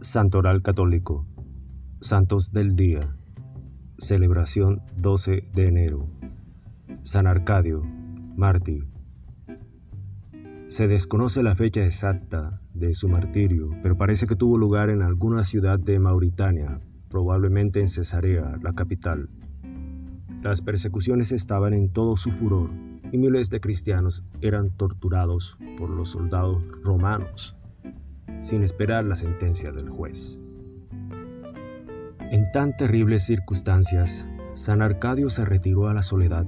Santoral Católico. Santos del Día. Celebración 12 de enero. San Arcadio, mártir. Se desconoce la fecha exacta de su martirio, pero parece que tuvo lugar en alguna ciudad de Mauritania, probablemente en Cesarea, la capital. Las persecuciones estaban en todo su furor y miles de cristianos eran torturados por los soldados romanos sin esperar la sentencia del juez. En tan terribles circunstancias, San Arcadio se retiró a la soledad.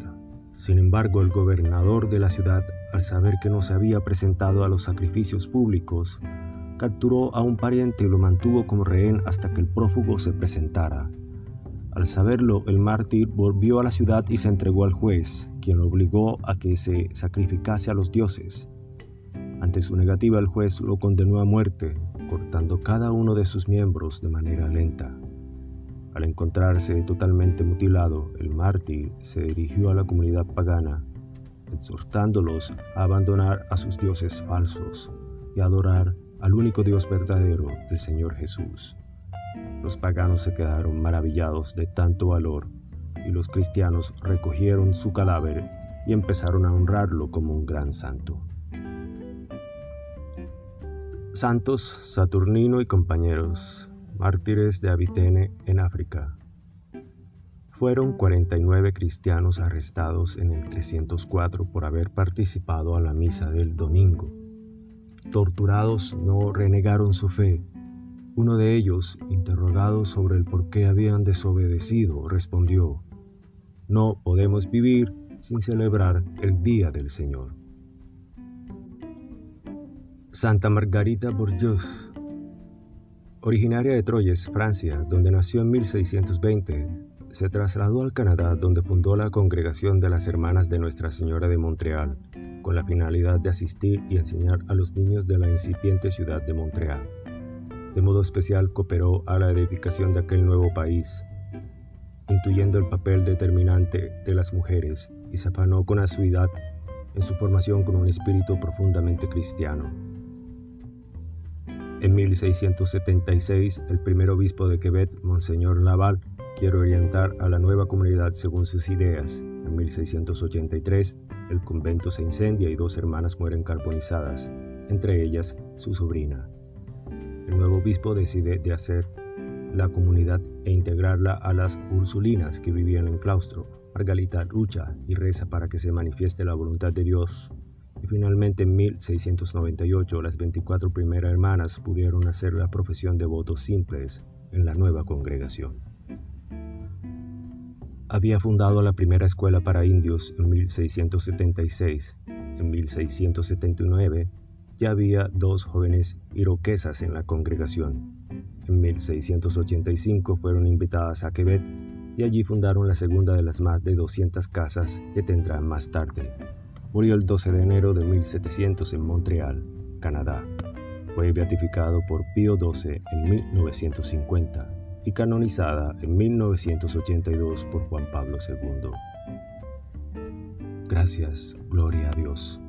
Sin embargo, el gobernador de la ciudad, al saber que no se había presentado a los sacrificios públicos, capturó a un pariente y lo mantuvo como rehén hasta que el prófugo se presentara. Al saberlo, el mártir volvió a la ciudad y se entregó al juez, quien lo obligó a que se sacrificase a los dioses. Ante su negativa el juez lo condenó a muerte, cortando cada uno de sus miembros de manera lenta. Al encontrarse totalmente mutilado, el mártir se dirigió a la comunidad pagana, exhortándolos a abandonar a sus dioses falsos y a adorar al único Dios verdadero, el Señor Jesús. Los paganos se quedaron maravillados de tanto valor y los cristianos recogieron su cadáver y empezaron a honrarlo como un gran santo. Santos Saturnino y compañeros, mártires de Abitene en África. Fueron 49 cristianos arrestados en el 304 por haber participado a la misa del domingo. Torturados no renegaron su fe. Uno de ellos, interrogado sobre el por qué habían desobedecido, respondió, No podemos vivir sin celebrar el Día del Señor. Santa Margarita Bourgeois, originaria de Troyes, Francia, donde nació en 1620, se trasladó al Canadá donde fundó la Congregación de las Hermanas de Nuestra Señora de Montreal, con la finalidad de asistir y enseñar a los niños de la incipiente ciudad de Montreal. De modo especial cooperó a la edificación de aquel nuevo país, intuyendo el papel determinante de las mujeres y se afanó con asiduidad en su formación con un espíritu profundamente cristiano. En 1676, el primer obispo de Quebec, Monseñor Laval, quiere orientar a la nueva comunidad según sus ideas. En 1683, el convento se incendia y dos hermanas mueren carbonizadas, entre ellas su sobrina. El nuevo obispo decide de hacer la comunidad e integrarla a las ursulinas que vivían en claustro. Margalita lucha y reza para que se manifieste la voluntad de Dios y finalmente en 1698 las 24 primeras hermanas pudieron hacer la profesión de votos simples en la nueva congregación. Había fundado la primera escuela para indios en 1676. En 1679 ya había dos jóvenes iroquesas en la congregación. En 1685 fueron invitadas a Quebec y allí fundaron la segunda de las más de 200 casas que tendrán más tarde. Murió el 12 de enero de 1700 en Montreal, Canadá. Fue beatificado por Pío XII en 1950 y canonizada en 1982 por Juan Pablo II. Gracias, gloria a Dios.